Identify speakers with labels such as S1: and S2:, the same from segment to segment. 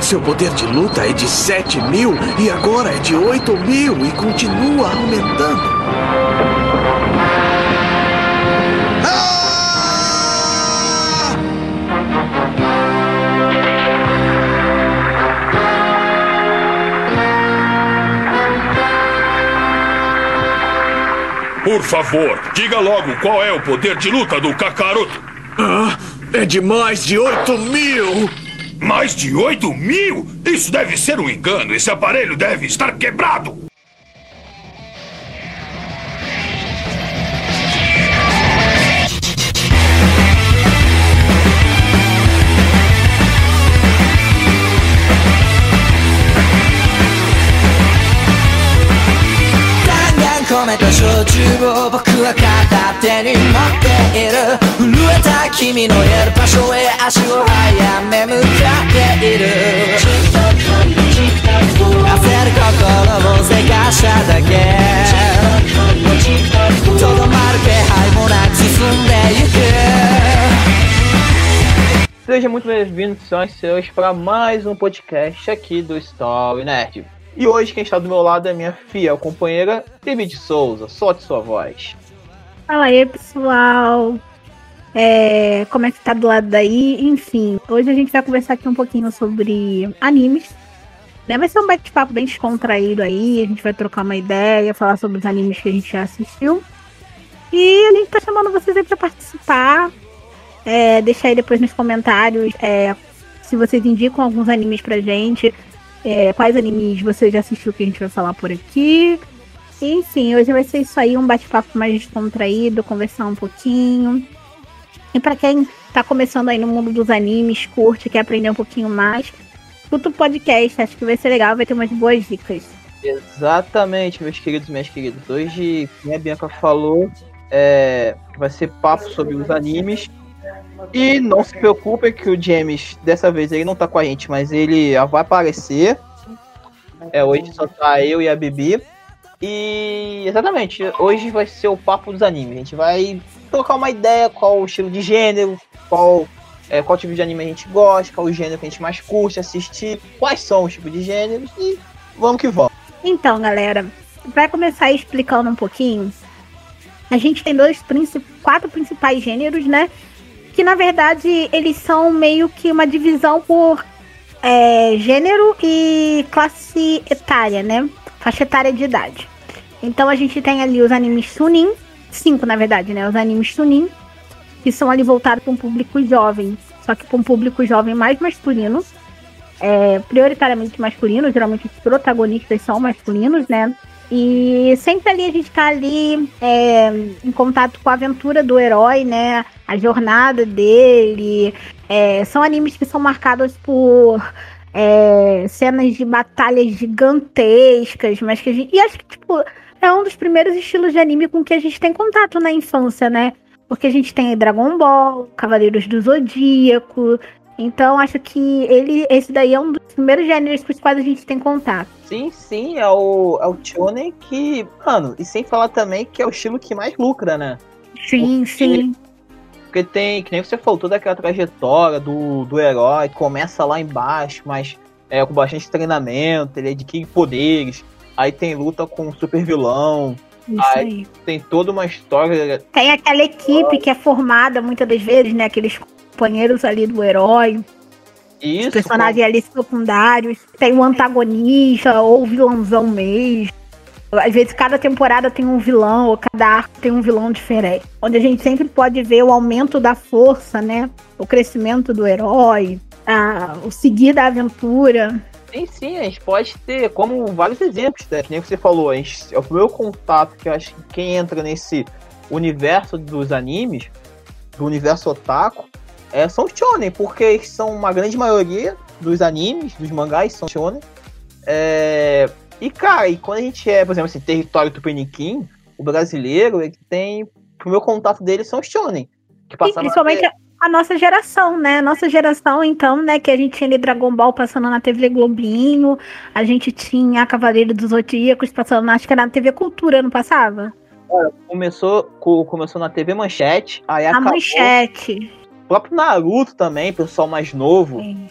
S1: Seu poder de luta é de 7 mil e agora é de 8 mil e continua aumentando.
S2: Por favor, diga logo qual é o poder de luta do Kakaroto.
S1: Ah, é de mais de 8 mil!
S2: Mais de 8 mil? Isso deve ser um engano. Esse aparelho deve estar quebrado.
S3: Seja muito bem-vindo, senhoras para mais um podcast aqui do Story Nerd. E hoje quem está do meu lado é minha fiel companheira, Bibi de Souza. Solte sua voz.
S4: Fala aí, pessoal. É, como é que tá do lado daí? Enfim, hoje a gente vai conversar aqui um pouquinho sobre animes. Né? Vai ser um bate-papo bem descontraído aí. A gente vai trocar uma ideia, falar sobre os animes que a gente já assistiu. E a gente tá chamando vocês aí pra participar. É, deixa aí depois nos comentários é, se vocês indicam alguns animes pra gente. É, quais animes você já assistiu que a gente vai falar por aqui. Enfim, hoje vai ser isso aí, um bate-papo mais descontraído, conversar um pouquinho. E para quem tá começando aí no mundo dos animes, curte, quer aprender um pouquinho mais, escuta o podcast, acho que vai ser legal, vai ter umas boas dicas.
S3: Exatamente, meus queridos minhas queridas. Hoje, como a Bianca falou, é, vai ser papo sobre os animes. E não se preocupem que o James, dessa vez, ele não tá com a gente, mas ele vai aparecer. É, hoje só tá eu e a Bibi. E exatamente, hoje vai ser o papo dos animes. A gente vai trocar uma ideia qual o estilo de gênero, qual, é, qual tipo de anime a gente gosta, qual o gênero que a gente mais curte assistir, quais são os tipos de gêneros e vamos que vamos.
S4: Então, galera, para começar explicando um pouquinho, a gente tem dois quatro principais gêneros, né? Que na verdade eles são meio que uma divisão por é, gênero e classe etária, né? Faixa etária de idade. Então a gente tem ali os animes Sunin, cinco na verdade, né? Os animes Sunin, que são ali voltados para um público jovem, só que para um público jovem mais masculino, é, prioritariamente masculino, geralmente os protagonistas são masculinos, né? E sempre ali a gente tá ali é, em contato com a aventura do herói, né? A jornada dele. É, são animes que são marcados por é, cenas de batalhas gigantescas, mas que a gente. E acho que, tipo, é um dos primeiros estilos de anime com que a gente tem contato na infância, né? Porque a gente tem Dragon Ball, Cavaleiros do Zodíaco. Então acho que ele, esse daí é um dos primeiros gêneros com os quais a gente tem contato.
S3: Sim, sim, é o, é o Shonen que, mano, e sem falar também que é o estilo que mais lucra, né?
S4: Sim, porque, sim.
S3: Porque tem, que nem você falou, toda aquela trajetória do, do herói, começa lá embaixo, mas é, com bastante treinamento, ele adquire poderes, Aí tem luta com um super vilão. Isso aí, aí. Tem toda uma história.
S4: Tem aquela equipe que é formada muitas das vezes, né? Aqueles companheiros ali do herói. Isso. Os personagens ali secundários. Tem um antagonista ou vilãozão mesmo. Às vezes cada temporada tem um vilão, ou cada arco tem um vilão diferente. Onde a gente sempre pode ver o aumento da força, né? O crescimento do herói, a, o seguir da aventura.
S3: Sim, sim, a gente pode ter como vários exemplos, né? Que nem você falou, a gente, é o meu contato que eu acho que quem entra nesse universo dos animes, do universo otaku, é, são shonen, porque são uma grande maioria dos animes, dos mangás, são shonen. É, e, cara, e quando a gente é, por exemplo, assim, território tupiniquim, o brasileiro, ele tem. O meu contato dele são shonen.
S4: Que e principalmente a nossa geração, né? Nossa geração, então, né? Que a gente tinha ali Dragon Ball passando na TV Globinho, a gente tinha Cavaleiro dos Zodíacos passando, acho que era na TV Cultura, não passava?
S3: Olha, começou, começou na TV Manchete, aí
S4: a acabou... Manchete.
S3: O próprio Naruto também, pessoal mais novo. Sim.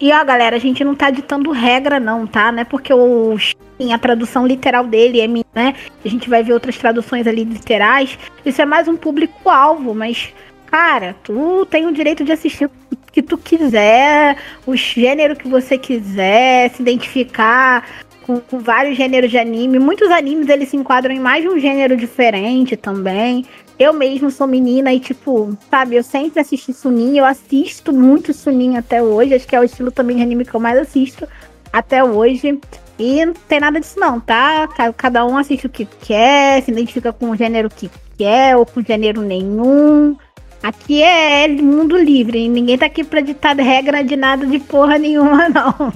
S4: E ó, galera, a gente não tá ditando regra, não, tá? Não é porque o a tradução literal dele é minha, né? A gente vai ver outras traduções ali literais. Isso é mais um público-alvo, mas, cara, tu tem o direito de assistir o que tu quiser, o gênero que você quiser, se identificar com, com, vários gêneros de anime. Muitos animes eles se enquadram em mais de um gênero diferente também. Eu mesmo sou menina e, tipo, sabe, eu sempre assisti Sunin, eu assisto muito Sunin até hoje. Acho que é o estilo também de anime que eu mais assisto até hoje. E não tem nada disso não, tá? Cada um assiste o que quer, se identifica com o gênero que quer ou com gênero nenhum. Aqui é mundo livre, ninguém tá aqui pra ditar regra de nada de porra nenhuma, não.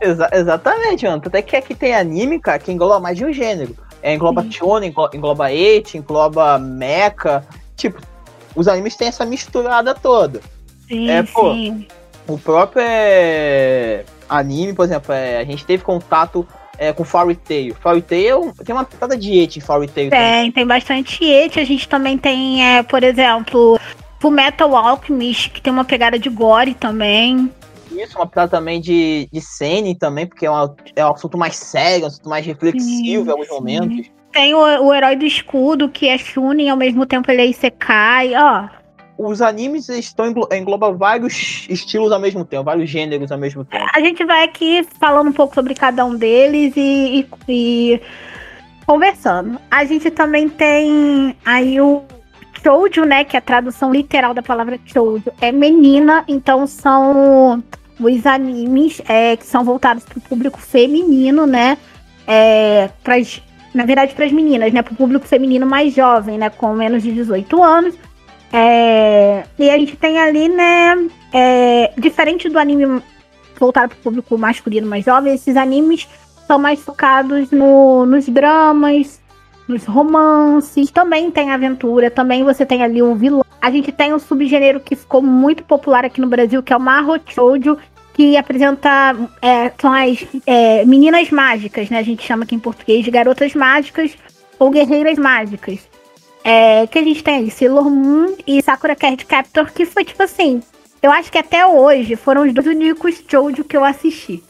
S3: Exa exatamente, mano. Até que aqui tem anime, cara, que engloba mais de um gênero. É, engloba sim. Shonen, engloba Eti, engloba Mecha. Tipo, os animes têm essa misturada toda.
S4: Sim, é, pô, sim.
S3: O próprio é, anime, por exemplo, é, a gente teve contato é, com Fairy Tail. Fairy Tail tem uma pitada de Eti em Fairy Tail.
S4: Tem, também. tem bastante Eti. A gente também tem, é, por exemplo, Full Metal Alchemist, que tem uma pegada de gore também.
S3: Isso, uma pitada também de, de Sene também, porque é, uma, é um assunto mais sério, um assunto mais reflexivo sim, em alguns sim. momentos.
S4: Tem o, o Herói do Escudo, que é Shunin, ao mesmo tempo ele é Isekai, ó.
S3: Os animes estão engloba vários estilos ao mesmo tempo, vários gêneros ao mesmo tempo.
S4: A gente vai aqui falando um pouco sobre cada um deles e, e, e conversando. A gente também tem aí o shoujo, né, que é a tradução literal da palavra shoujo, é menina, então são os animes é, que são voltados para o público feminino, né? É, pras, na verdade, para as meninas, né? Para o público feminino mais jovem, né? Com menos de 18 anos. É, e a gente tem ali, né? É, diferente do anime voltado para o público masculino mais jovem, esses animes são mais focados no, nos dramas, nos romances, também tem aventura, também você tem ali um vilão. A gente tem um subgênero que ficou muito popular aqui no Brasil, que é o Mahou Shoujo, que apresenta é, são as é, meninas mágicas, né? A gente chama aqui em português de garotas mágicas ou guerreiras mágicas. É, que a gente tem aí Sailor Moon e Sakura Card Captor, que foi tipo assim, eu acho que até hoje foram os dois únicos shoujo que eu assisti.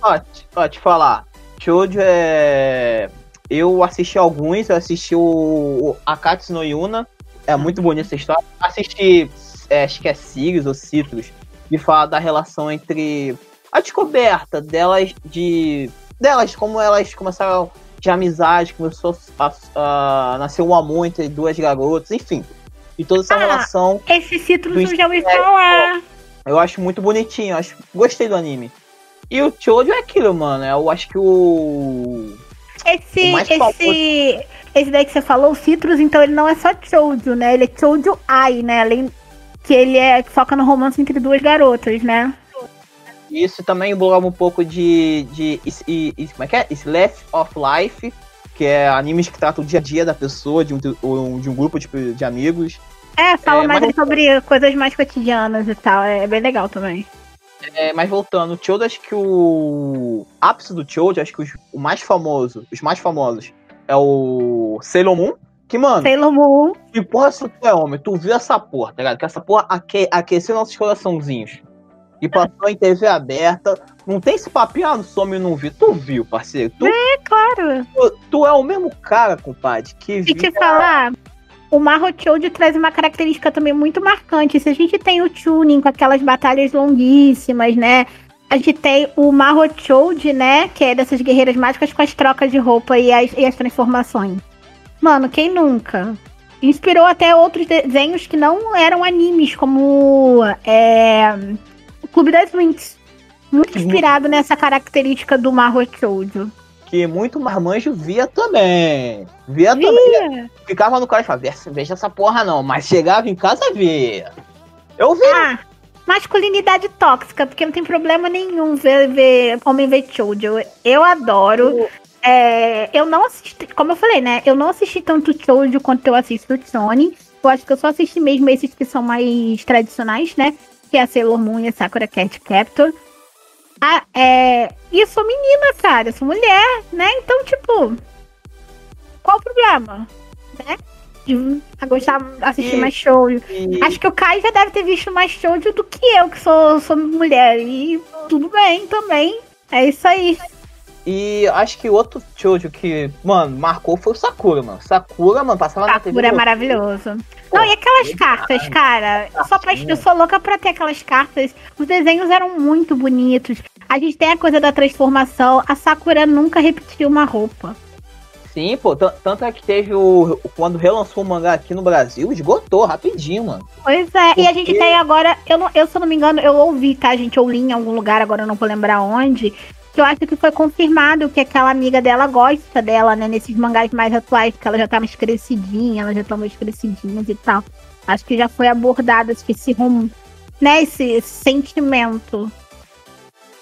S3: Ó, ó te falar, shoujo é eu assisti alguns, eu assisti o, o Akatsu no Yuna, é muito bonita essa história. Assisti, é, acho que é Sirius ou Citrus, que fala da relação entre a descoberta delas, de delas, como elas começaram de amizade, começou a, a, a nascer um amor entre duas garotas, enfim. E toda essa ah, relação.
S4: Esse Citrus eu já ouvi falar.
S3: Eu acho muito bonitinho, acho, gostei do anime. E o Chojo é aquilo, mano. Eu acho que o
S4: esse, esse, esse daí que você falou, o Citrus, então ele não é só Chojo, né? Ele é Chojo Ai, né? Além que ele é foca no romance entre duas garotas, né?
S3: Isso também engloba um pouco de, de, de, de como é que é? Slice of Life, que é animes que tratam o dia a dia da pessoa, de um, de um grupo de, de amigos.
S4: É, fala é, mais sobre coisas mais cotidianas e tal, é bem legal também.
S3: É, mas voltando, o Chodo, acho que o ápice do Chodo, acho que os, o mais famoso, os mais famosos, é o Sailor Moon. Que, mano.
S4: Sailor Moon.
S3: E porra, se tu é homem, tu viu essa porra, tá ligado? Que essa porra aque, aqueceu nossos coraçãozinhos. E passou em TV aberta. Não tem esse papinho, ah, some e não vi. Tu viu, parceiro? Tu,
S4: é, claro.
S3: Tu, tu, é o mesmo cara, compadre, que
S4: viu. E te falar, o Mahou Choji traz uma característica também muito marcante. Se a gente tem o tuning com aquelas batalhas longuíssimas, né? A gente tem o Mahou Choji, né? Que é dessas guerreiras mágicas com as trocas de roupa e as, e as transformações. Mano, quem nunca? Inspirou até outros desenhos que não eram animes, como é, o Clube das Winx. Muito inspirado nessa característica do Mahou Choji
S3: que muito marmanjo via também. Via, via. também. Ficava no colégio e falava, veja essa porra não, mas chegava em casa via. Eu vi. Ah,
S4: masculinidade tóxica, porque não tem problema nenhum ver, ver homem ver shoujo. Eu, eu adoro. É, eu não assisti, como eu falei, né? Eu não assisti tanto shoujo quanto eu assisto Sony. Eu acho que eu só assisti mesmo esses que são mais tradicionais, né? Que é a Sailor Moon e a Sakura Cat Captor. Ah, é. E eu sou menina, cara, eu sou mulher, né? Então, tipo. Qual o problema? Né? De a gostar, assistir
S3: E-
S4: mais show.
S3: E-
S4: Acho que o Kai já deve ter visto mais show do que eu, que sou, sou mulher. E tudo bem também. É isso aí.
S3: E acho que outro shoujo que, mano, marcou foi o Sakura, mano. Sakura, mano, passava na TV.
S4: Sakura é maravilhoso. Não, e aquelas cartas, cara? Eu sou, apast- eu sou louca pra ter aquelas cartas. Os desenhos eram muito bonitos. A gente tem a coisa da transformação. A Sakura nunca repetiu uma roupa.
S3: Sim, pô. tan- Tanto é que teve o. Quando relançou o mangá aqui no Brasil, esgotou rapidinho, mano.
S4: Pois é, e a gente
S3: Porque-
S4: tem agora, eu, não, eu se eu não me engano, eu ouvi, tá, gente? Eu li em algum lugar, agora eu não vou lembrar onde, que eu acho que foi confirmado que aquela amiga dela gosta dela, né, nesses mangás mais atuais, que ela já tá mais crescidinha, ela já tá mais crescidinha e tal. Acho que já foi abordado acho que esse rum, né, esse sentimento.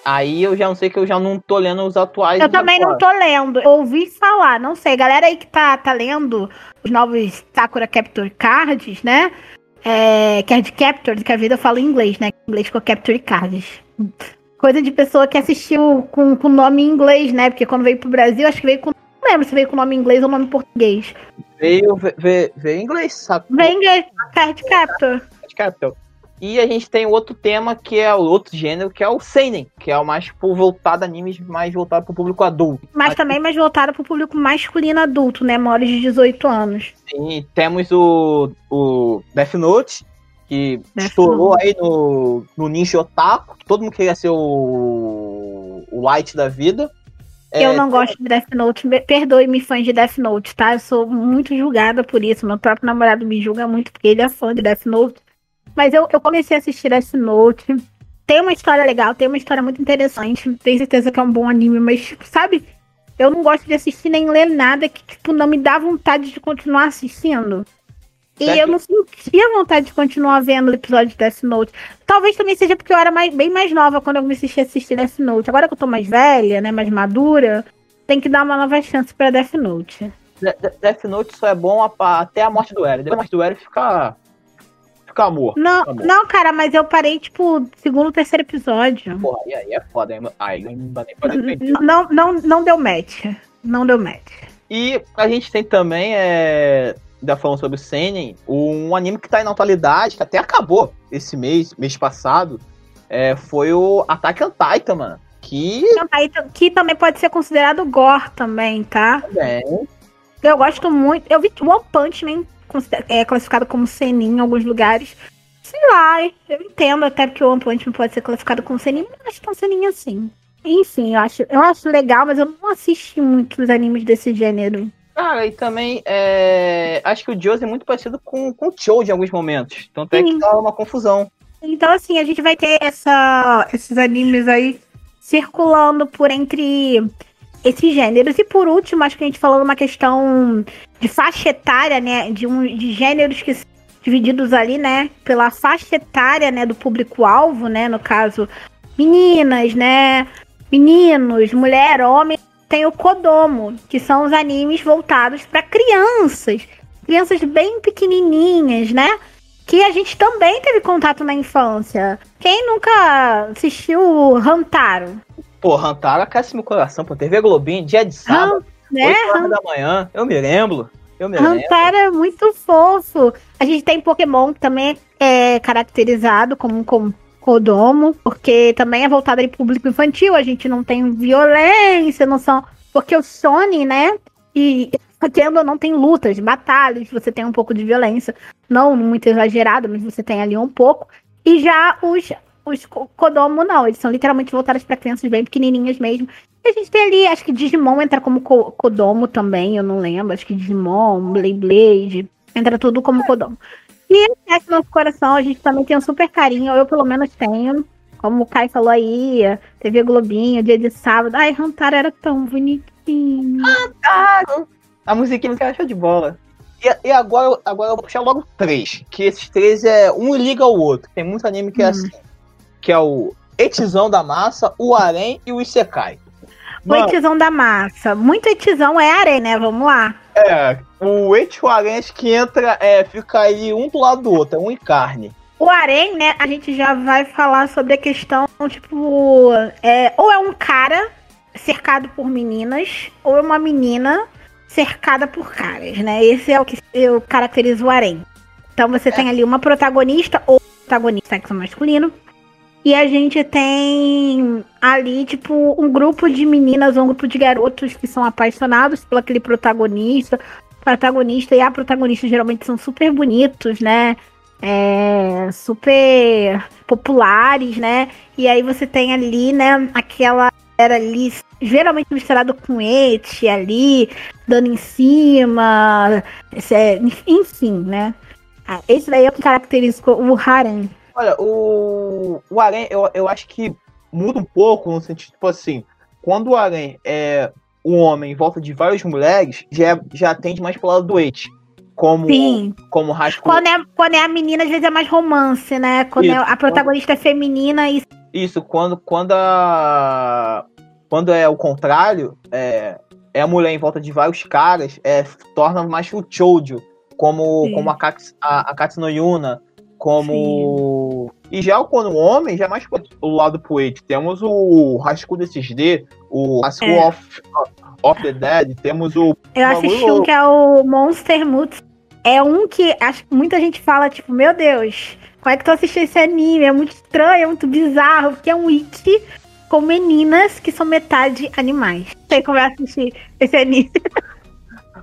S3: Aí eu já não sei que eu já não tô lendo os atuais.
S4: Eu também não tô lendo, eu ouvi falar, não sei, galera aí que tá, tá lendo os novos Sakura Capture Cards, né, é, Card Captors, que a vida eu falo em inglês, né? Em inglês com Capture Cards. Coisa de pessoa que assistiu com, com nome em inglês, né? Porque quando veio pro Brasil, acho que veio com. Não lembro se veio com nome em inglês ou nome em português.
S3: Veio, ve- ve- veio em inglês, sabe?
S4: Veio em inglês, Card Captor.
S3: Capital. E a gente tem outro tema que é o outro gênero, que é o Seinen, que é o mais tipo, voltado a animes mais voltado pro público adulto.
S4: Mas também mais voltado pro público masculino adulto, né? Maiores de 18 anos.
S3: Sim, temos o, o Death Note, que
S4: Death
S3: estourou aí no, no Ninja Otaku, que todo mundo queria ser o, o Light da vida. É,
S4: Eu não gosto de Death Note. Me- Perdoe-me, fãs de Death Note, tá? Eu sou muito julgada por isso. Meu próprio namorado me julga muito porque ele é fã de Death Note. Mas eu, eu comecei a assistir Death Note. Tem uma história legal, tem uma história muito interessante. Tenho certeza que é um bom anime, mas, tipo, sabe? Eu não gosto de assistir nem ler nada que, tipo, não me dá vontade de continuar assistindo. E
S3: Certo.
S4: eu não sentia vontade de continuar vendo o episódio de Death Note. Talvez também seja porque eu era mais- bem mais nova quando eu comecei a assistir Death Note. Agora que eu tô mais velha, né, mais madura, tem que dar uma nova chance pra Death Note.
S3: De- de- Death Note só é bom a- até a morte do Eren. Depois da morte do Eren fica. Amor.
S4: Não,
S3: Tá
S4: não, cara, mas eu parei, tipo, segundo, terceiro episódio.
S3: Porra, aí, aí é foda. Aí, aí não dá nem pra defender.
S4: Não, não, não deu match. Não deu match.
S3: E a gente tem também, é, ainda falando sobre o Seinen, um anime que tá aí na atualidade, que até acabou esse mês, mês passado, é, foi o Attack on Titan, mano. Que
S4: que também pode ser considerado gore também, tá?
S3: também
S4: Eu gosto muito. Eu vi One Punch Man é classificado como senin em alguns lugares. Sei lá, eu entendo até que o One pode ser classificado como senin, mas não acho tão senin assim. Enfim, eu acho, eu acho legal, mas eu não assisti muitos animes desse gênero.
S3: Cara, e também é, acho que o Josie é muito parecido com, com o Choji em alguns momentos. Então tem que dar uma confusão.
S4: Então, assim, a gente vai ter essa, esses animes aí circulando por entre esses gêneros. E por último, acho que a gente falou uma questão de faixa etária, né? De, um, de gêneros que divididos ali, né? Pela faixa etária, né? Do público-alvo, né? No caso, meninas, né? Meninos, mulher, homem. Tem o Kodomo, que são os animes voltados para crianças. Crianças bem pequenininhas, né? que a gente também teve contato na infância. Quem nunca assistiu Hantaro?
S3: Pô, Hantaro aquece meu coração, pô. TV Globinho, dia de sábado,
S4: né?
S3: 8 horas da manhã. Eu me lembro. Eu me lembro.
S4: Hantaro é muito fofo. A gente tem Pokémon que também é caracterizado como, como Kodomo, porque também é voltado para público infantil. A gente não tem violência, não são. Porque o Sony, né? E querendo ou não tem lutas, batalhas, você tem um pouco de violência. Não muito exagerado, mas você tem ali um pouco. E já os, os Ko- Kodomo, não. Eles são literalmente voltados para crianças bem pequenininhas mesmo. E a gente tem ali, acho que Digimon entra como Ko- Kodomo também, eu não lembro. Acho que Digimon, Blade Blade, entra tudo como Kodomo. E esse nosso coração, a gente também tem um super carinho, eu pelo menos tenho. Como o Kai falou aí, TV Globinho, dia de sábado. Ai, Hantaro era tão bonitinho.
S3: A musiquinha que show de bola. E, e agora, eu- agora eu vou puxar logo três. Que esses três é. Um liga ao outro. Tem muito anime que é
S4: Hum.
S3: assim. Que é o Etizão da Massa, o Arém e o Isekai.
S4: O
S3: Mano,
S4: etizão da massa. Muito etizão é areia, né? Vamos lá.
S3: é, o Eti e o Arém acho que entra, é, fica aí um do lado do outro, é um em carne.
S4: O harém, né? A gente já vai falar sobre a questão, tipo, é, ou é um cara cercado por meninas, ou é uma menina cercada por caras, né? Esse é o que eu caracterizo o harém. Então você tem ali uma protagonista ou protagonista sexo masculino. E a gente tem ali, tipo, um grupo de meninas um grupo de garotos que são apaixonados por aquele protagonista. Protagonista e a protagonista geralmente são super bonitos, né? É, super populares, né? E aí você tem ali, né, aquela era ali geralmente misturado com et ali, dando em cima, é, enfim, né? Ah, esse daí é o que caracteriza o harem.
S3: Olha, o, o eu, eu acho que muda um pouco no sentido, tipo assim, quando o harem é um homem em volta de várias mulheres, já, já tende mais pro lado do et como
S4: Sim.
S3: como rascunho.
S4: Quando é, quando é a menina, às vezes é mais romance, né? Quando é, a protagonista quando... é feminina e.
S3: Isso, quando, quando a. Quando é o contrário, é, é a mulher em volta de vários caras, é, torna mais o Chojo, como, como a, Katsu, a, a Katsuno Yuna, como. Sim. E já quando o homem, já é mais o lado poético. Temos o Rascu desses D, o Rascu é. of, of the Dead, temos o.
S4: Eu assisti um que é o Monster Muts é um que acho que muita gente fala, tipo, meu Deus, como é que tu assistiu esse anime? É muito estranho, é muito bizarro, porque é um wiki com meninas que são metade animais. Não sei como é assistir esse anime.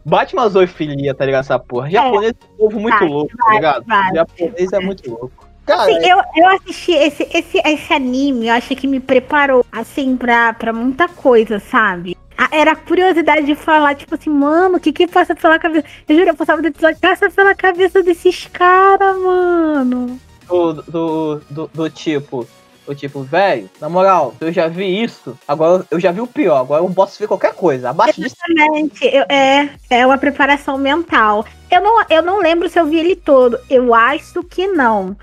S3: Bate uma zoofilia, tá ligado? Essa porra. Japonês é, um povo muito vai, louco, tá vai, tá ligado? Vai, Japonês é muito louco.
S4: Cara, assim, eu, eu assisti esse, esse, esse anime, eu acho que me preparou, assim, pra, pra muita coisa, sabe? Era a curiosidade de falar, tipo assim, mano, o que que passa pela cabeça? Eu juro, eu passava do episódio, passa pela cabeça desses caras, mano.
S3: Do, do, do, do tipo, o tipo, velho, na moral, eu já vi isso, agora eu já vi o pior, agora eu posso ver qualquer coisa. Abaixo disso.
S4: Exatamente, eu, é, é uma preparação mental. Eu não, eu não lembro se eu vi ele todo, eu acho que não.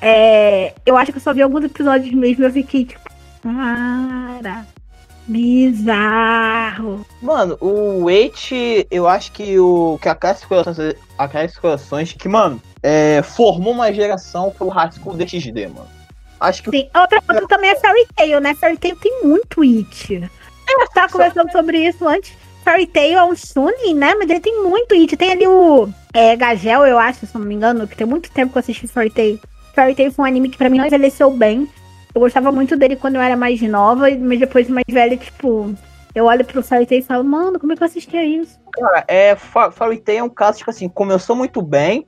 S4: É, eu acho que eu só vi alguns episódios mesmo e eu fiquei tipo, cara, Bizarro.
S3: Mano, o Wait, eu acho que o que a Caixa Corações, a Caixa Corações, que, mano, é, formou uma geração pro High School DxD, mano. Acho que.
S4: Sim, outra coisa também é Fairy Tail, né? Fairy Tail tem muito It. Eu tava conversando sobre isso antes. Fairy Tail é um Sunin, né? Mas ele tem muito It. Tem ali o é, Gagel, eu acho, se não me engano, que tem muito tempo que eu assisti Fairy Tail. Fairy Tail foi um anime que pra mim não envelheceu bem. Eu gostava muito dele quando eu era mais nova, mas depois mais velha, tipo, eu olho pro Fairy Tail e falo, mano, como é que eu assistia isso?
S3: Cara, é, Fairy Tail é um caso, tipo assim, começou muito bem,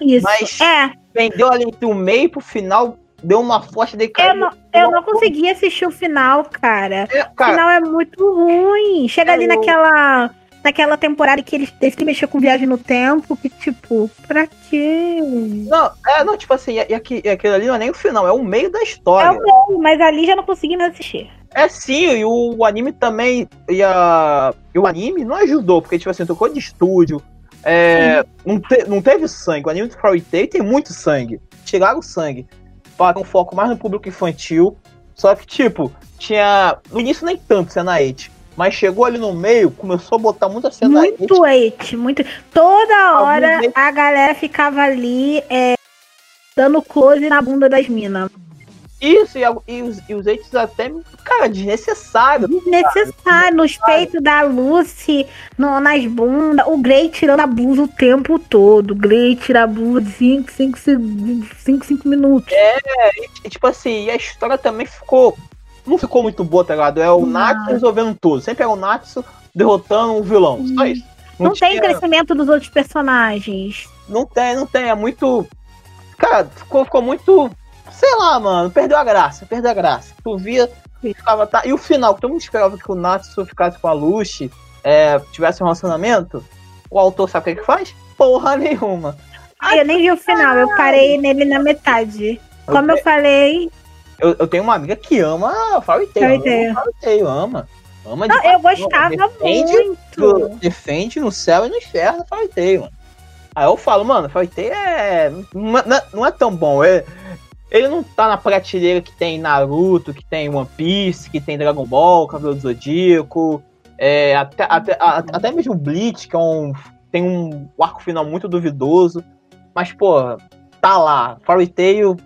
S4: isso.
S3: mas
S4: é.
S3: vendeu ali entre o meio pro final, deu uma forte decaída.
S4: Eu não, eu não consegui assistir o final, cara. É, cara. O final é muito ruim. Chega é ali naquela naquela temporada que eles teve que mexer com viagem no tempo, que tipo, pra quê?
S3: Não, é, não, tipo assim, e, e aquilo ali não é nem o final, é o meio da história. É o
S4: meio, mas ali já não consegui mais assistir.
S3: É sim, e o, o, anime também. E, a, e o anime não ajudou, porque, tipo assim, tocou de estúdio. É, não, te, não teve sangue. O anime do Fairy Tail tem muito sangue. Tiraram o sangue para um foco mais no público infantil. Só que, tipo, tinha. No início nem tanto cena 8. Mas chegou ali no meio, começou a botar muita cena
S4: Muito hate, muito. Toda hora a galera ficava ali é, dando close na bunda das minas.
S3: Isso, e, e, os, e os hates até, cara, desnecessário.
S4: Desnecessário, nos peitos da Lucy, no, nas bundas, o Grey tirando a blusa o tempo todo. O Grey tira a blusa 5, 5, 5, 5 minutos.
S3: É, e, tipo assim, e a história também ficou não ficou muito boa, tá ligado? É o Natsu resolvendo tudo. Sempre é o Natsu derrotando um vilão. Só isso.
S4: Não, não tinha... tem crescimento dos outros personagens.
S3: Não tem, não tem. É muito. Cara, ficou, ficou muito. Sei lá, mano. Perdeu a graça. Perdeu a graça. Tu via. Ficava, tá... E o final, que todo mundo esperava que o Natsu ficasse com a Lucy, é, tivesse um relacionamento. O autor sabe o que, que faz? Porra nenhuma.
S4: Ai, eu nem vi o final, eu parei nele na metade. Como eu, eu falei,
S3: eu, eu tenho uma amiga que ama Fairy Tail. Fairy Tail, ama. Ama
S4: Não, eu gostava defende, muito.
S3: defende no céu e no inferno Fairy Tail, mano. Aí eu falo, mano, Fairy Tail é. Não, é, não é tão bom. É, ele não tá na prateleira que tem Naruto, que tem One Piece, que tem Dragon Ball, Cabelo do Zodíaco. É, até, até, até mesmo Bleach, que é um, tem um arco final muito duvidoso. Mas, pô, tá lá. Fairy Tail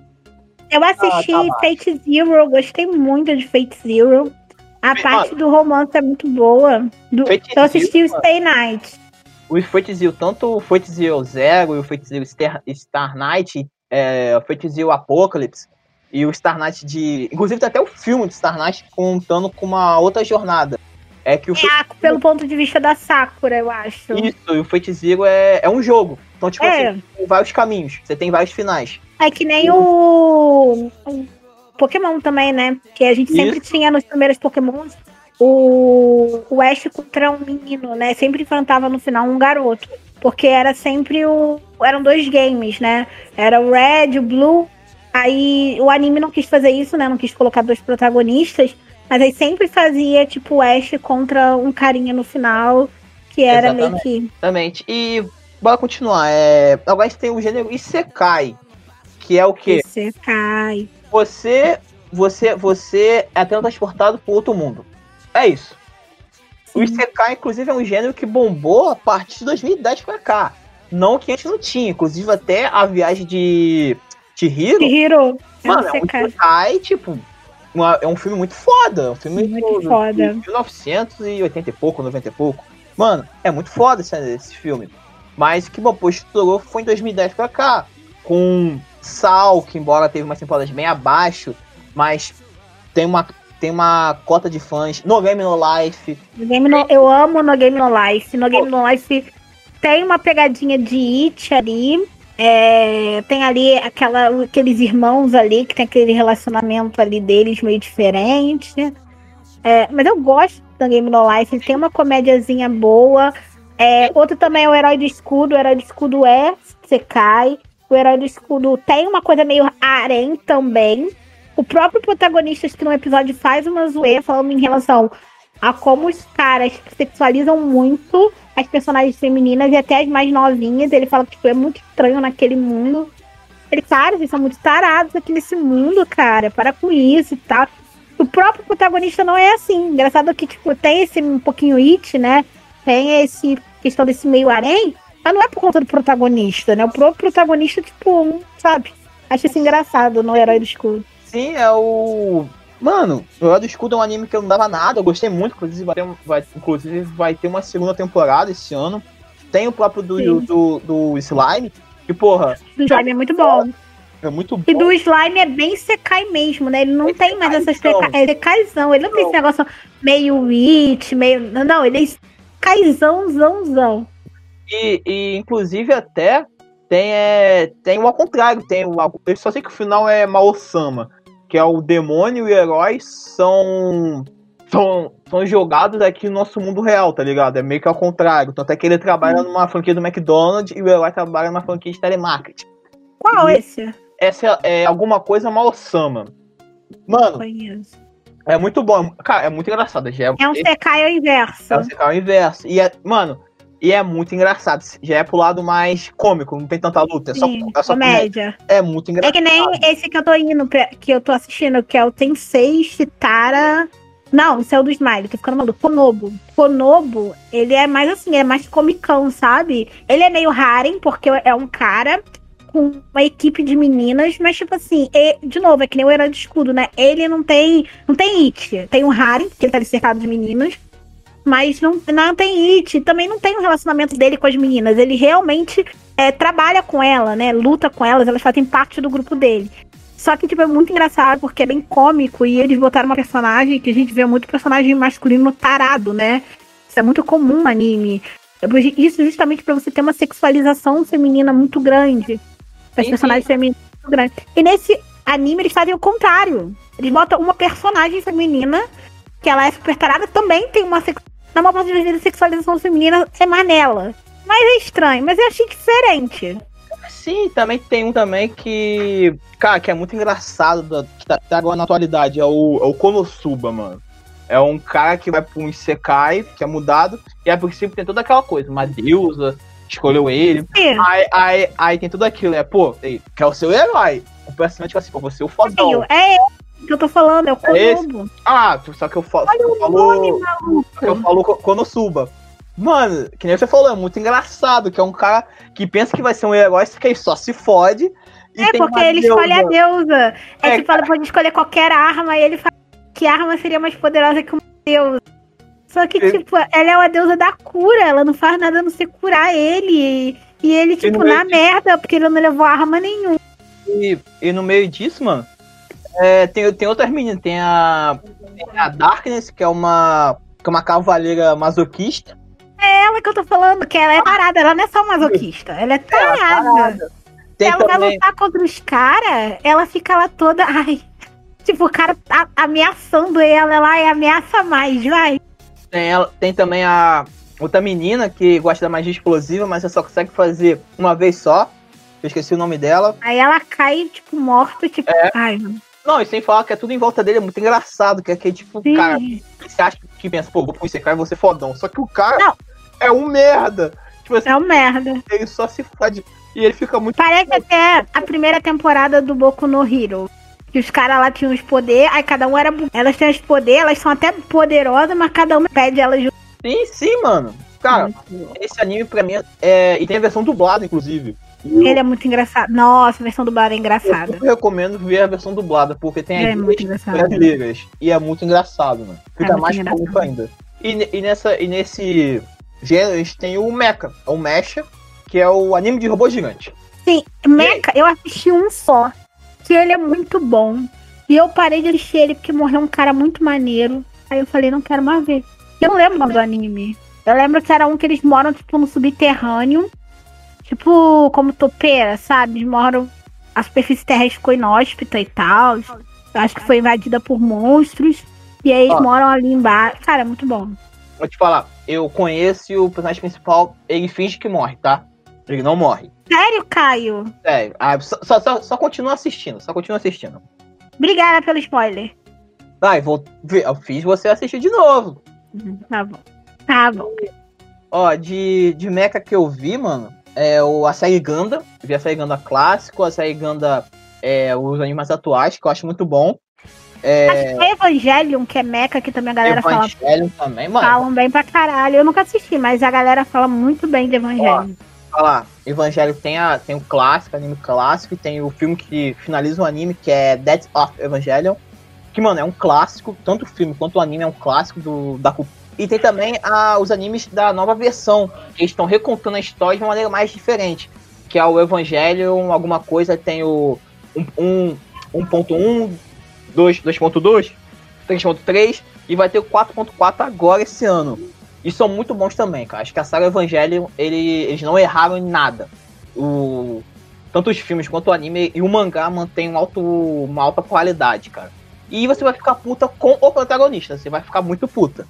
S4: eu assisti ah, tá Fate Zero, gostei muito de Fate Zero. A parte do romance é muito boa. Do, eu assisti o Stay Night.
S3: os Fate Zero, tanto o Fate Zero Zero e o Fate Zero Star, Star Knight, é, o Fate Zero Apocalypse e o Star Knight de. Inclusive tem até o filme de Star Knight contando com uma outra jornada. É que o
S4: É, pelo ponto de vista da Sakura, eu acho.
S3: Isso, e o Fate Zero é, é um jogo. Então, tipo
S4: É.
S3: assim, tem vários caminhos. Você tem vários finais.
S4: É que nem o... o Pokémon também, né? Que a gente sempre tinha nos primeiros Pokémons o, o Ash contra um menino, né? Sempre enfrentava no final um garoto. Porque era sempre o. Eram dois games, né? Era o Red, o Blue. Aí o anime não quis fazer isso, né? Não quis colocar dois protagonistas. Mas aí sempre fazia, tipo, o Ash contra um carinha no final. Que era meio que.
S3: Exatamente. E bora continuar. É, agora tem o gênero Isekai. Que é o quê?
S4: Cai.
S3: Você. Você, você é teletransportado para outro mundo. É isso. O Isekai, inclusive, é um gênero que bombou a partir de 2010 pra cá. Não que antes não tinha. Inclusive, até a viagem de Chihiro.
S4: Hiro. É um
S3: Mano, é um
S4: Isekai.
S3: Isekai, tipo. uma- é um filme muito foda. É um filme
S4: Muito
S3: de-
S4: foda.
S3: de 1980 e pouco, 90 e pouco. Mano, é muito foda esse, esse filme. Mas que bom, pô, estourou foi em 2010 pra cá. Com Sal, que embora teve umas temporadas bem abaixo, mas tem uma, tem uma cota de fãs. No Game No Life.
S4: No Game No- eu amo No Game No Life. No Game No Life tem uma pegadinha de It ali. É, tem ali aquela, aqueles irmãos ali que tem aquele relacionamento ali deles meio diferente. É, mas eu gosto do Game No Life. Ele tem uma comédiazinha boa. É, outro também é o Herói do Escudo. O Herói do Escudo é Sekai. O Herói do Escudo tem uma coisa meio harem também. O próprio protagonista, que no episódio faz uma zoeira falando em relação a como os caras sexualizam muito as personagens femininas e até as mais novinhas. Ele fala que tipo, é muito estranho naquele mundo. Ele, cara, vocês são muito tarados aqui nesse mundo, cara. Para com isso e tal. O próprio protagonista não é assim. Engraçado que, tipo, tem esse um pouquinho it, né? Tem esse questão desse meio harém, mas não é por conta do protagonista, né? O próprio protagonista, tipo, sabe? Acho isso engraçado no Herói do Escudo.
S3: Sim, é o. Mano, o do Escudo é um anime que eu não dava nada, eu gostei muito, inclusive vai ter, um- vai, inclusive vai ter uma segunda temporada esse ano. Tem o próprio do,
S4: Sim.
S3: do, do Slime, que porra,
S4: Do Slime é muito bom.
S3: é muito bom.
S4: E do slime é bem secai mesmo, né? Ele não
S3: É
S4: tem mais essas
S3: secaizão.
S4: seca... é secaizão. Ele não tem esse
S3: Não.
S4: negócio meio it, meio. Não, ele é secaizãozãozão.
S3: E, e, inclusive até tem, é, tem o ao contrário, tem o. Eu só sei que o final é Mao-sama, que é o demônio e o herói são. São, são jogados aqui no nosso mundo real, tá ligado? É meio que ao contrário. Tanto é que ele trabalha numa franquia do McDonald's e o herói trabalha numa franquia de telemarketing.
S4: Qual
S3: E-
S4: esse?
S3: Essa é alguma coisa Mao-sama. Mano,
S4: Conheço.
S3: é muito bom. Cara, é muito engraçado. Já é,
S4: É um secai ao inverso.
S3: é secar ao inverso. E é, mano, e é muito engraçado. Já é pro lado mais cômico, não tem tanta luta. É só,
S4: Sim,
S3: é só comédia.
S4: comédia.
S3: É muito
S4: É
S3: engraçado.
S4: que nem esse que eu tô indo, pra- que eu tô assistindo, que é o Tensei Shitara. Não, esse é o do Smile, tô ficando maluco. Konobo. Konobo, ele é mais assim, é mais comicão, sabe? Ele é meio harem, porque é um cara com uma equipe de meninas, mas tipo assim, e- de novo, é que nem o Herói do Escudo, né? Ele não tem, não tem it. Tem o harem, que ele tá ali cercado de meninas, mas não, não tem it. Também não tem o relacionamento dele com as meninas. Ele realmente é, trabalha com ela, né? Luta com elas, elas fazem parte do grupo dele. Só que, tipo, é muito engraçado porque é bem cômico e eles botaram uma personagem que a gente vê muito personagem masculino tarado, né? Isso é muito comum no anime. Isso justamente pra você ter uma sexualização feminina muito grande. As
S3: Sim,
S4: personagens femininas muito grandes. E nesse anime eles fazem o contrário. Eles botam uma personagem feminina que ela é super tarada, também tem uma sex... Na maior parte das vezes a sexualização feminina é mais nela. Mas é estranho, mas eu achei diferente.
S3: Sim, também tem um também que. Cara, que é muito engraçado, da, que tá, tá agora na atualidade, é o, é o Konosuba, mano. É um cara que vai pra um Isekai, que é mudado, e a princípio tem toda aquela coisa, uma deusa escolheu ele. Aí, aí, aí tem tudo aquilo, né? Pô, ei, que é o seu herói. O personagem fica assim, pô, você é o fodão.
S4: é esse que eu tô falando, é o
S3: É esse?
S4: Konobo.
S3: Ah, só que eu falo.
S4: Olha
S3: eu
S4: o nome, maluco.
S3: só que eu falo Ko- Konosuba. Mano, que nem você falou, é muito engraçado, que é um cara que pensa que vai ser um herói, que aí só se fode.
S4: É, porque ele escolhe a
S3: deusa.
S4: deusa. É,
S3: É,
S4: tipo, ela pode escolher qualquer arma e ele fala que arma seria mais poderosa que uma deusa. Só que, tipo, ela é uma deusa da cura, ela não faz nada a não ser curar ele. E ele, tipo, na merda, porque ele não levou arma nenhuma.
S3: E, e no meio disso, mano, é, tem, tem outras meninas. Tem a, tem a Darkness, que é uma, que é uma cavaleira masoquista.
S4: É ela que eu tô falando, que ela é tarada, ela não é só masoquista, ela é tarada. Tem ela também... vai lutar contra os caras, ela fica lá toda. Ai. Tipo, o cara tá ameaçando ela lá e ameaça mais, vai.
S3: Tem, ela, tem também a outra menina que gosta da magia explosiva, mas você só consegue fazer uma vez só. Eu esqueci o nome dela.
S4: Aí ela cai, tipo, morta, tipo, é. ai, mano.
S3: Não, e sem falar que é tudo em volta dele, é muito engraçado, que é que, tipo, Sim. cara, você acha que pensa, pô, vou esse cara e vou ser fodão. Só que o cara não. é um merda.
S4: Tipo assim, é um merda.
S3: Ele só se fode. E ele fica muito.
S4: Parece até a primeira temporada do Boku no Hero. Que os caras lá tinham os poderes, aí cada um era. Elas têm os poderes, elas são até poderosas, mas cada uma pede elas.
S3: Sim, sim, mano. Cara, esse anime pra mim é. E tem a versão dublada, inclusive.
S4: Ele é muito engraçado. Nossa, a versão dublada é engraçada.
S3: Eu recomendo ver a versão dublada, porque tem é as brasileiras. E é muito engraçado, mano. Fica é mais cômico ainda. E, e, nessa, e nesse gênero, a gente tem o Mecha, o Mecha, que é o anime de robô gigante.
S4: Sim, Mecha, eu assisti um só. Que ele é muito bom. E eu parei de assistir ele porque morreu um cara muito maneiro. Aí eu falei, não quero mais ver. Eu não lembro do anime. Eu lembro que era um que eles moram, tipo, no subterrâneo. Tipo, como topeira, sabe? Moram. A superfície terrestre ficou inóspita e tal. Eu acho que foi invadida por monstros. E aí eles moram ali embaixo. Cara, é muito bom.
S3: Vou te falar, eu conheço o personagem principal, ele finge que morre, tá? Ele não morre.
S4: Sério, Caio?
S3: Sério. Ah, só, só, só continua assistindo, só continua assistindo.
S4: Obrigada pelo spoiler.
S3: Vai, vou ver. Eu fiz você assistir de novo.
S4: Uhum, tá bom. Tá bom.
S3: Ó, de, de mecha que eu vi, mano, é o a série Ganda. Vi a série Ganda clássico, a série Ganda, é, os animes atuais, que eu acho muito bom.
S4: É... Acho que é Evangelion, que é mecha, que também a galera
S3: Evangelion fala. também, mano.
S4: Falam bem pra caralho. Eu nunca assisti, mas a galera fala muito bem de Evangelion.
S3: Evangelho tem, a, tem o clássico, anime clássico, e tem o filme que finaliza o anime, que é Dead of Evangelion. Que, mano, é um clássico, tanto o filme quanto o anime é um clássico do, da cultura e tem também a, os animes da nova versão, que estão recontando a história de uma maneira mais diferente. Que é o Evangelion, alguma coisa, tem o 1.1, 2.2, 3.3 e vai ter o 4.4 agora esse ano. E são muito bons também, cara. Acho que a saga Evangelion, ele, eles não erraram em nada. O, tanto os filmes quanto o anime e o mangá mantém um alto, uma alta qualidade, cara. E você vai ficar puta com o protagonista, você vai ficar muito puta.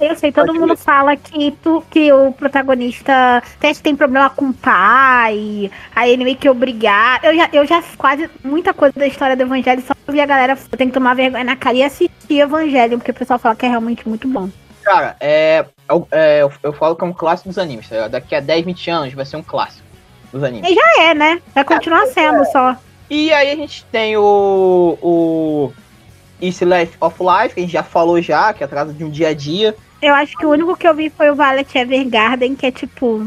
S4: Eu sei, todo Pode mundo ver. fala que, tu, que o protagonista tem problema com o pai, aí ele meio que obrigar. Eu já, eu já quase muita coisa da história do Evangelho, só vi a galera tem que tomar vergonha na cara e assistir Evangelho, porque o pessoal fala que é realmente muito bom.
S3: Cara, é, é eu, eu falo que é um clássico dos animes, tá? daqui a 10, 20 anos vai ser um clássico dos animes.
S4: E já é, né? Vai continuar é, sendo é. só.
S3: E aí a gente tem o, o East Life of Life, que a gente já falou já, que é atrasa de um dia a dia.
S4: Eu acho que o único que eu vi foi o Violet Evergarden, que é tipo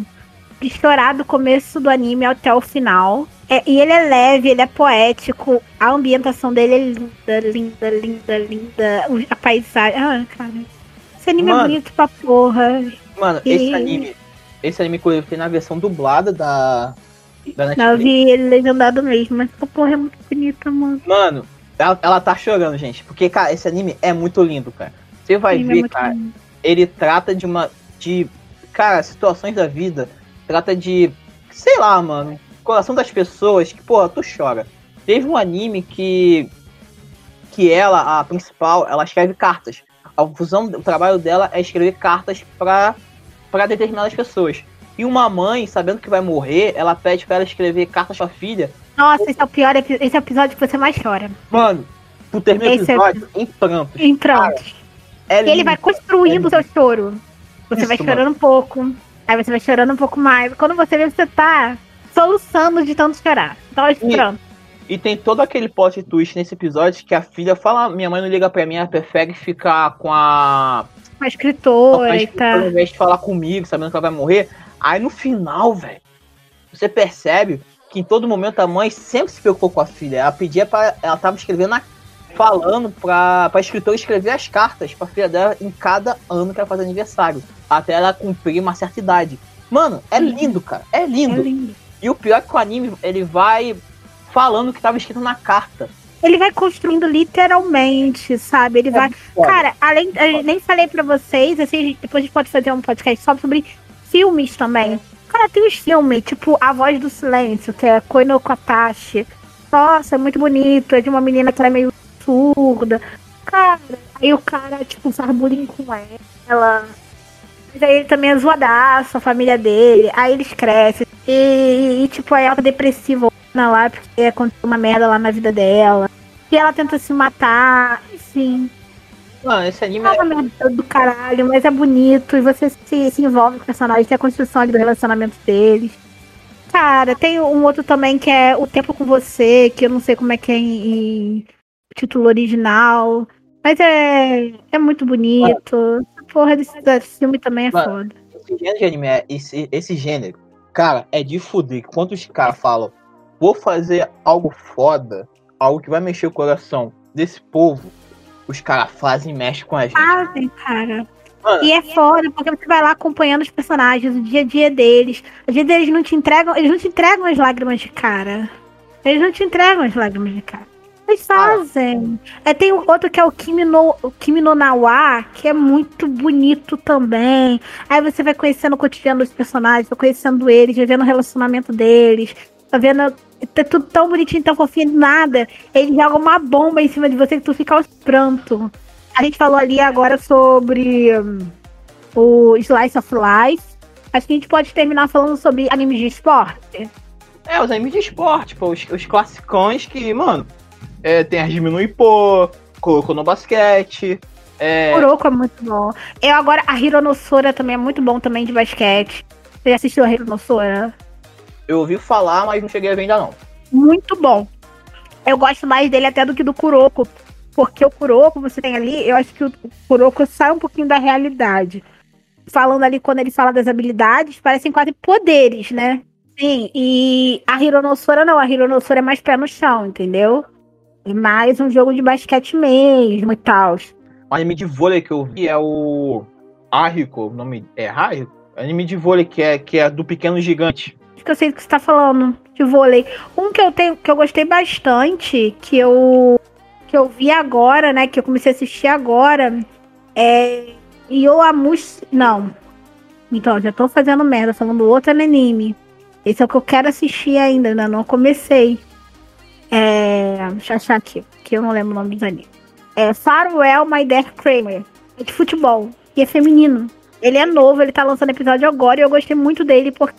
S4: estourar do começo do anime até o final. É, e ele é leve, ele é poético, a ambientação dele é linda, linda, linda, linda. A paisagem. Ah, cara. Esse anime é mano, é bonito pra porra.
S3: Mano, e... esse anime. Esse anime eu vi na versão dublada da.
S4: da Netflix. Não, eu vi ele legendado mesmo, mas essa porra é muito bonita, mano.
S3: Mano, ela, ela tá chorando, gente. Porque, cara, esse anime é muito lindo, cara. Você vai é ver, é cara. Lindo ele trata de uma. de. Cara, situações da vida. Trata de. Sei lá, mano. Coração das pessoas que, pô, tu chora. Teve um anime que. Que ela, a principal, ela escreve cartas. A fusão, o trabalho dela é escrever cartas para para determinadas pessoas. E uma mãe, sabendo que vai morrer, ela pede para ela escrever cartas pra filha.
S4: Nossa, esse é o pior esse é o episódio que você mais chora.
S3: Mano, tu termina o episódio é... em prantos.
S4: Em prantos. É ele vai construindo o é seu choro. Você Isso, vai chorando mano. um pouco. Aí você vai chorando um pouco mais. Quando você vê, você tá soluçando de tanto chorar. Tá esperando.
S3: E, e tem todo aquele plot twist nesse episódio que a filha fala: minha mãe não liga pra mim, ela prefere ficar com a.
S4: A escritora, a escritora
S3: tá. Ao invés de falar comigo, sabendo que ela vai morrer. Aí no final, velho, você percebe que em todo momento a mãe sempre se preocupou com a filha. Ela pedia para Ela tava escrevendo a falando pra, pra escritora escrever as cartas pra filha dela em cada ano que ela faz aniversário. Até ela cumprir uma certa idade. Mano, é lindo, cara. É lindo.
S4: É lindo.
S3: E o pior é que o anime, ele vai falando o que tava escrito na carta.
S4: Ele vai construindo literalmente, sabe? Ele vai.
S3: foda.
S4: Cara, além. Eu nem falei pra vocês, assim, depois a gente pode fazer um podcast só sobre filmes também. Cara, tem os filmes, tipo A Voz do Silêncio, que é Koino Katashi. Nossa, é muito bonito. É de uma menina que ela é meio surda. Cara, aí o cara, tipo, faz bullying com ela. Mas aí ele também é zoadaço, a família dele. Aí eles crescem. E, e, tipo, aí ela tá depressiva lá, porque aconteceu uma merda lá na vida dela. E ela tenta se matar, enfim.
S3: Mano, esse anime
S4: É
S3: é.
S4: do caralho, mas é bonito. E você se, se envolve com o personagem, tem a construção ali do relacionamento deles. Cara, tem um outro também que é O Tempo com Você, que eu não sei como é que é em, em título original. Mas é, é muito bonito. Porra, desse, desse filme também é
S3: Mano.
S4: foda.
S3: Esse gênero de anime, é- esse, esse gênero, cara, é de fuder. Quando os caras falam, vou fazer algo foda, algo que vai mexer o coração desse povo, os caras fazem e mexem com a gente.
S4: Fazem, cara.
S3: Mano,
S4: E é foda, porque você vai lá acompanhando os personagens, o dia a dia deles. Às vezes eles não te entregam, eles não te entregam as lágrimas de cara. Eles não te entregam as lágrimas de cara. Eles fazem. É, tem outro que é o Kimi no, o Kimi no Nawa, que é muito bonito também. Aí você vai conhecendo o cotidiano dos personagens, vai conhecendo eles, vai vendo o relacionamento deles, tá vendo. Tá tudo tão bonitinho, tão fofinho, nada. Ele joga uma bomba em cima de você que tu fica aos prantos. A gente falou ali agora sobre hum, o Slice of Life. Acho que a gente pode terminar falando sobre animes de esporte.
S3: é, os animes de esporte, pô, os, os classicões que, mano, é, tem a Diminui Pô, colocou no basquete. É,
S4: Kuroko é muito bom. Eu agora, a Hironossora também é muito bom também de basquete. Você já assistiu a Hironossora?
S3: Eu ouvi falar, mas não cheguei a ver ainda não.
S4: Muito bom. Eu gosto mais dele até do que do Kuroko. Porque o Kuroko, você tem ali, eu acho que o Kuroko sai um pouquinho da realidade. Falando ali, quando ele fala das habilidades, parecem quase poderes, né? Sim, e a Hironossora não, a Hironossora é mais pé no chão, entendeu? É mais um jogo de basquete mesmo e tal.
S3: O anime de vôlei que eu vi é o Ahiko, o nome é Ahiko? Anime de vôlei que é, que é do Pequeno Gigante.
S4: Que eu sei que você tá falando, de vôlei. Um que eu tenho, que eu gostei bastante, que eu que eu vi agora, né, que eu comecei a assistir agora, é Yoamushi, não. Então, já tô fazendo merda, falando outro anime. Esse é o que eu quero assistir ainda, ainda não comecei. É, deixa eu achar aqui, que eu não lembro o nome dos animes. É Farewell My Death Kramer. É de futebol. E é feminino. Ele é novo, ele tá lançando episódio agora e eu gostei muito dele porque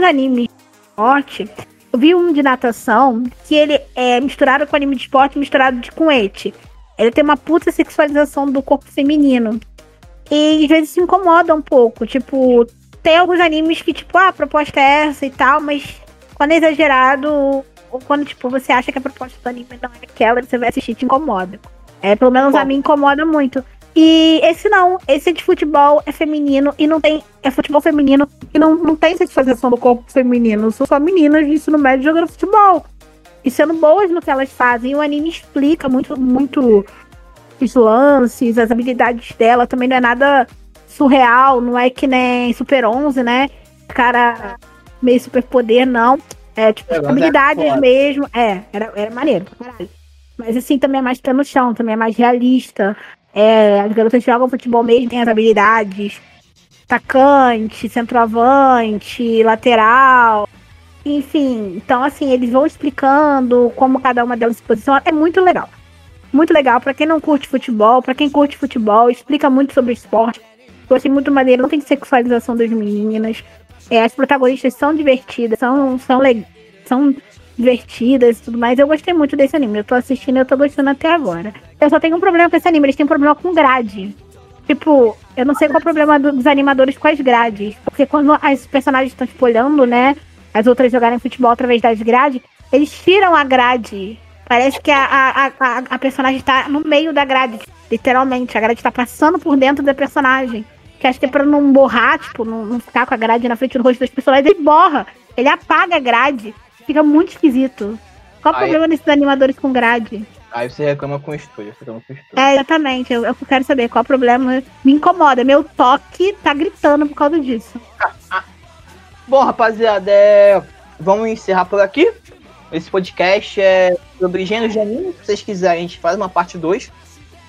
S4: animes de esporte. Eu vi um de natação que ele é misturado com anime de esporte, misturado de, com ete. Ele tem uma puta sexualização do corpo feminino. E às vezes se incomoda um pouco. Tipo, tem alguns animes que, tipo, ah, a proposta é essa e tal, mas quando é exagerado, ou quando, tipo, você acha que a proposta do anime não é aquela, você vai assistir te incomoda. É, pelo menos a
S3: Bom.
S4: mim incomoda muito. E esse não, esse é de futebol, é feminino e não tem. É futebol feminino e não, não tem sexualização do corpo feminino. São só meninas de ensino médio jogando futebol. E sendo boas no que elas fazem. E o anime explica muito, muito os lances, as habilidades dela. Também não é nada surreal, não é que nem Super 11, né? Cara, meio super poder, não. É tipo,
S3: É, é
S4: habilidades
S3: foda.
S4: mesmo. É, era, era maneiro caralho. Mas assim, também é mais pé no chão, também é mais realista. É, as garotas jogam futebol mesmo, tem as habilidades. Atacante, centroavante, lateral. Enfim, então assim, eles vão explicando como cada uma delas se posiciona. É muito legal. Muito legal. Pra quem não curte futebol, pra quem curte futebol, explica muito sobre esporte. Eu achei muito maneiro, não tem sexualização das meninas. É, as protagonistas são divertidas, são, são, são divertidas e tudo mais. Eu gostei muito desse anime. Eu tô assistindo e eu tô gostando até agora. Eu só tenho um problema com esse anime, eles têm um problema com grade. Tipo, eu não sei qual é o problema do- dos animadores com as grades. Porque quando as personagens estão tipo, olhando, né? As outras jogarem futebol através das grades, eles tiram a grade. Parece que a, a, a, a personagem tá no meio da grade. Literalmente. A grade tá passando por dentro da personagem. Que acho que é pra não borrar, tipo, não, não ficar com a grade na frente do rosto das personagens. Ele borra. Ele apaga a grade. Fica muito esquisito. Qual o
S3: Aí-
S4: problema desses animadores com grade?
S5: Aí você reclama com o estúdio. Você reclama com o estúdio.
S4: É, exatamente. Eu, eu quero saber qual o problema. Me incomoda. Meu toque tá gritando por causa disso.
S5: Bom, rapaziada, é... vamos encerrar por aqui. Esse podcast é sobre gêneros de anime. Se vocês quiserem, a gente faz uma parte 2.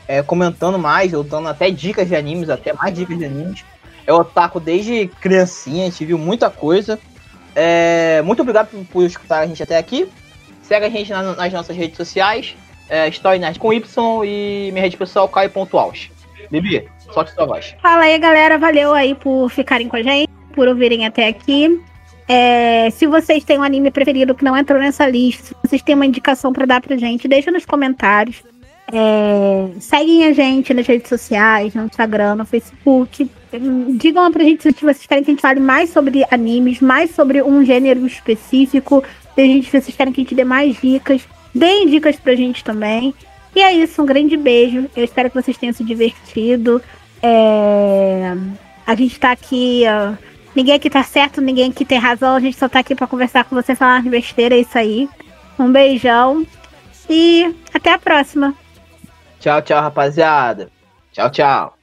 S5: É, comentando mais, ou dando até dicas de animes, até mais dicas de animes. Eu otaku desde criancinha, a gente viu muita coisa. É, muito obrigado por, por escutar a gente até aqui. Segue a gente na- nas nossas redes sociais. É, StoryNet com Y e minha rede pessoal, Caio.aus. Bibi, solte sua voz.
S4: Fala aí, galera. Valeu aí por ficarem com a gente, por ouvirem até aqui. É, se vocês têm um anime preferido que não entrou nessa lista, se vocês têm uma indicação pra dar pra gente, deixa nos comentários. É, seguem a gente nas redes sociais, no Instagram, no Facebook. Digam pra gente se vocês querem que a gente fale mais sobre animes, mais sobre um gênero específico. Se vocês querem que a gente dê mais dicas, deem dicas pra gente também. E é isso, um grande beijo. Eu espero que vocês tenham se divertido. É, A gente tá aqui. ó, Ninguém aqui tá certo, ninguém aqui tem razão. A gente só tá aqui pra conversar com você, falar besteira, é isso aí. Um beijão. E até a próxima.
S5: Tchau, tchau, rapaziada. Tchau, tchau.